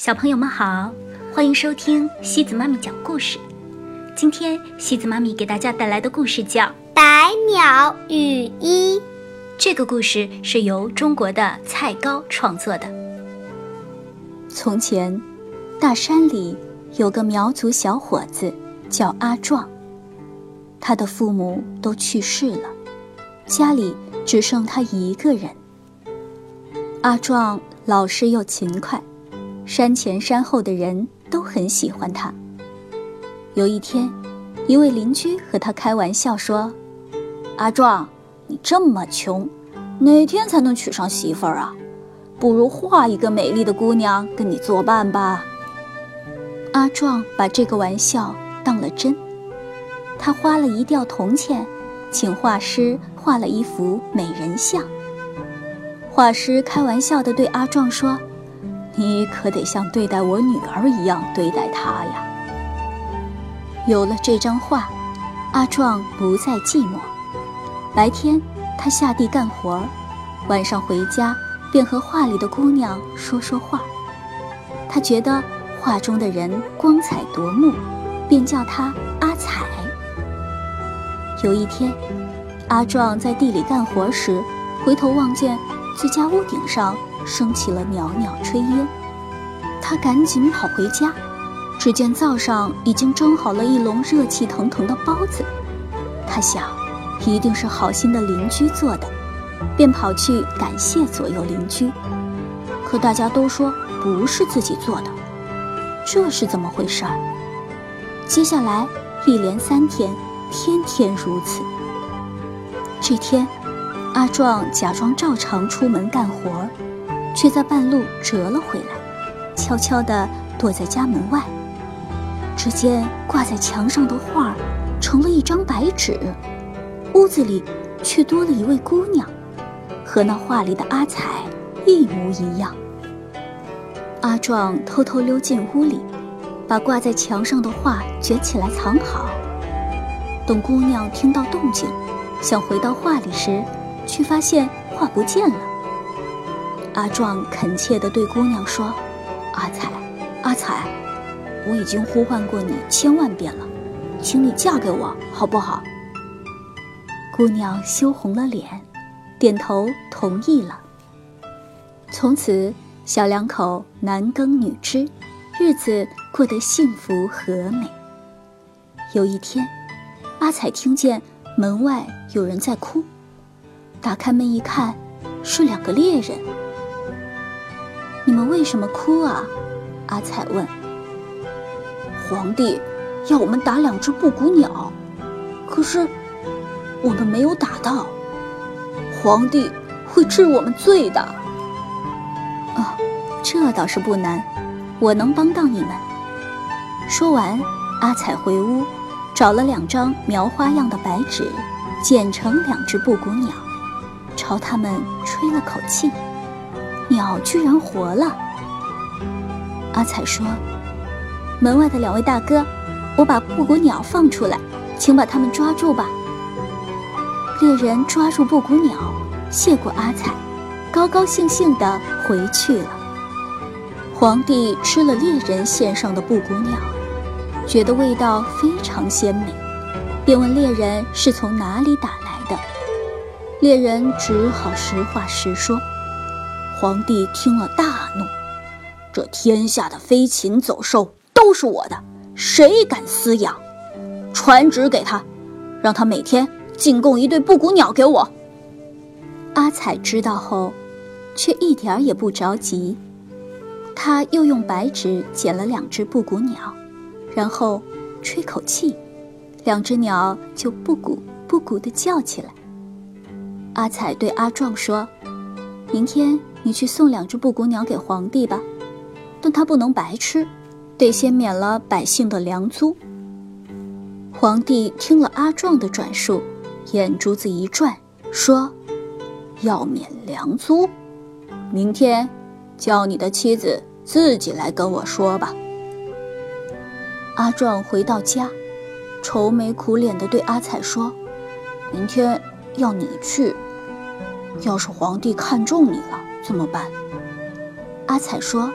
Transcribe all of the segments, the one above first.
小朋友们好，欢迎收听西子妈咪讲故事。今天西子妈咪给大家带来的故事叫《百鸟与一》。这个故事是由中国的蔡高创作的。从前，大山里有个苗族小伙子，叫阿壮。他的父母都去世了，家里只剩他一个人。阿壮老实又勤快。山前山后的人都很喜欢他。有一天，一位邻居和他开玩笑说：“阿壮，你这么穷，哪天才能娶上媳妇儿啊？不如画一个美丽的姑娘跟你作伴吧。”阿壮把这个玩笑当了真，他花了一吊铜钱，请画师画了一幅美人像。画师开玩笑地对阿壮说。你可得像对待我女儿一样对待她呀。有了这张画，阿壮不再寂寞。白天他下地干活，晚上回家便和画里的姑娘说说话。他觉得画中的人光彩夺目，便叫他阿彩。有一天，阿壮在地里干活时，回头望见自家屋顶上。升起了袅袅炊烟，他赶紧跑回家，只见灶上已经蒸好了一笼热气腾腾的包子。他想，一定是好心的邻居做的，便跑去感谢左右邻居。可大家都说不是自己做的，这是怎么回事儿？接下来一连三天，天天如此。这天，阿壮假装照常出门干活。却在半路折了回来，悄悄地躲在家门外。只见挂在墙上的画成了一张白纸，屋子里却多了一位姑娘，和那画里的阿彩一模一样。阿壮偷偷溜进屋里，把挂在墙上的画卷起来藏好。等姑娘听到动静，想回到画里时，却发现画不见了。阿壮恳切地对姑娘说：“阿彩，阿彩，我已经呼唤过你千万遍了，请你嫁给我好不好？”姑娘羞红了脸，点头同意了。从此，小两口男耕女织，日子过得幸福和美。有一天，阿彩听见门外有人在哭，打开门一看，是两个猎人。你们为什么哭啊？阿彩问。皇帝要我们打两只布谷鸟，可是我们没有打到，皇帝会治我们罪的。哦，这倒是不难，我能帮到你们。说完，阿彩回屋，找了两张描花样的白纸，剪成两只布谷鸟，朝它们吹了口气。鸟居然活了！阿彩说：“门外的两位大哥，我把布谷鸟放出来，请把它们抓住吧。”猎人抓住布谷鸟，谢过阿彩，高高兴兴地回去了。皇帝吃了猎人献上的布谷鸟，觉得味道非常鲜美，便问猎人是从哪里打来的。猎人只好实话实说。皇帝听了大怒，这天下的飞禽走兽都是我的，谁敢私养？传旨给他，让他每天进贡一对布谷鸟给我。阿彩知道后，却一点儿也不着急。他又用白纸剪了两只布谷鸟，然后吹口气，两只鸟就布谷布谷地叫起来。阿彩对阿壮说：“明天。”你去送两只布谷鸟给皇帝吧，但他不能白吃，得先免了百姓的粮租。皇帝听了阿壮的转述，眼珠子一转，说：“要免粮租，明天叫你的妻子自己来跟我说吧。”阿壮回到家，愁眉苦脸地对阿彩说：“明天要你去，要是皇帝看中你了。”怎么办？阿彩说：“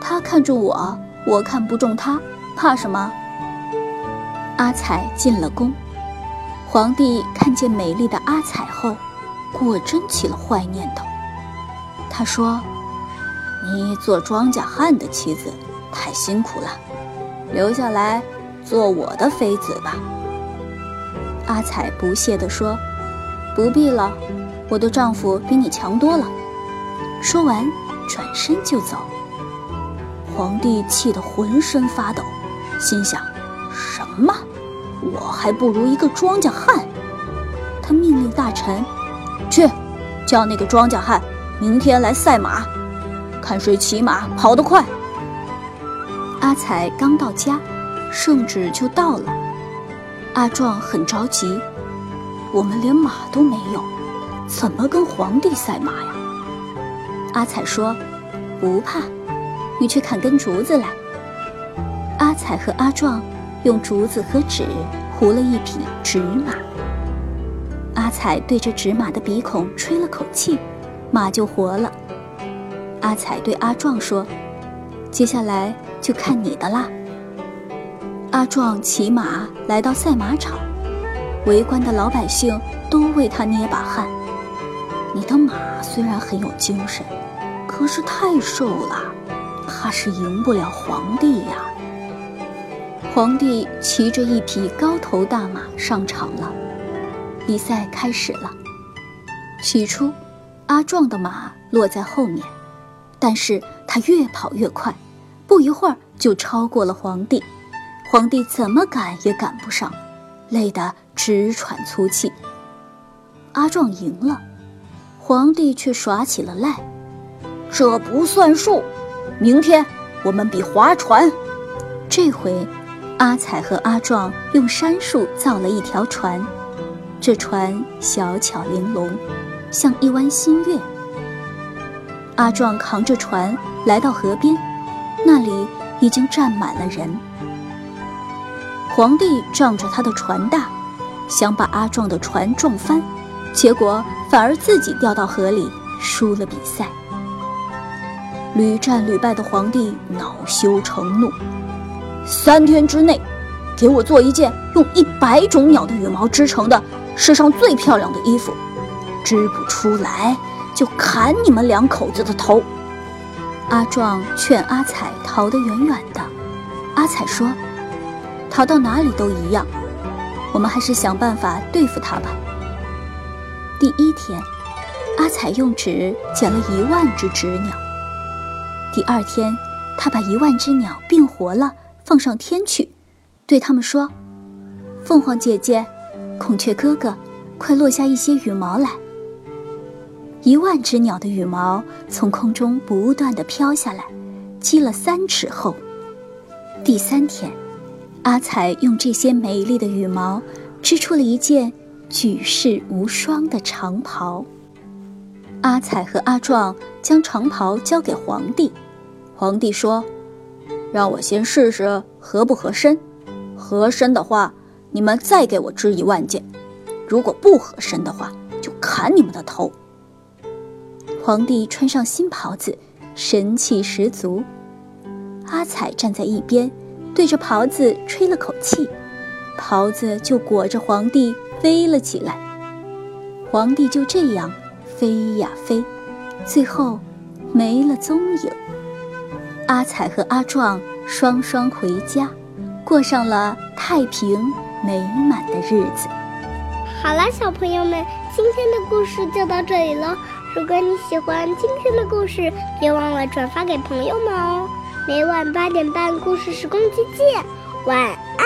他看中我，我看不中他，怕什么？阿彩进了宫，皇帝看见美丽的阿彩后，果真起了坏念头。他说：“你做庄稼汉的妻子太辛苦了，留下来做我的妃子吧。”阿彩不屑地说：“不必了，我的丈夫比你强多了。”说完，转身就走。皇帝气得浑身发抖，心想：“什么？我还不如一个庄稼汉！”他命令大臣：“去，叫那个庄稼汉明天来赛马，看谁骑马跑得快。”阿彩刚到家，圣旨就到了。阿壮很着急，我们连马都没有，怎么跟皇帝赛马呀？阿彩说：“不怕，你去砍根竹子来。”阿彩和阿壮用竹子和纸糊了一匹纸马。阿彩对着纸马的鼻孔吹了口气，马就活了。阿彩对阿壮说：“接下来就看你的啦。”阿壮骑马来到赛马场，围观的老百姓都为他捏把汗。你的马虽然很有精神，可是太瘦了，怕是赢不了皇帝呀。皇帝骑着一匹高头大马上场了，比赛开始了。起初，阿壮的马落在后面，但是他越跑越快，不一会儿就超过了皇帝。皇帝怎么赶也赶不上，累得直喘粗气。阿壮赢了，皇帝却耍起了赖，这不算数。明天我们比划船。这回，阿彩和阿壮用杉树造了一条船，这船小巧玲珑，像一弯新月。阿壮扛着船来到河边，那里已经站满了人。皇帝仗着他的船大，想把阿壮的船撞翻，结果反而自己掉到河里，输了比赛。屡战屡败的皇帝恼羞成怒，三天之内，给我做一件用一百种鸟的羽毛织成的世上最漂亮的衣服，织不出来就砍你们两口子的头。阿壮劝阿彩逃得远远的，阿彩说。逃到哪里都一样，我们还是想办法对付他吧。第一天，阿彩用纸剪了一万只纸鸟。第二天，他把一万只鸟变活了，放上天去，对他们说：“凤凰姐姐，孔雀哥哥，快落下一些羽毛来。”一万只鸟的羽毛从空中不断的飘下来，积了三尺厚。第三天。阿彩用这些美丽的羽毛织出了一件举世无双的长袍。阿彩和阿壮将长袍交给皇帝，皇帝说：“让我先试试合不合身，合身的话，你们再给我织一万件；如果不合身的话，就砍你们的头。”皇帝穿上新袍子，神气十足。阿彩站在一边。对着袍子吹了口气，袍子就裹着皇帝飞了起来。皇帝就这样飞呀飞，最后没了踪影。阿彩和阿壮双双回家，过上了太平美满的日子。好了，小朋友们，今天的故事就到这里了。如果你喜欢今天的故事，别忘了转发给朋友们哦。每晚八点半，故事时光机见，晚安。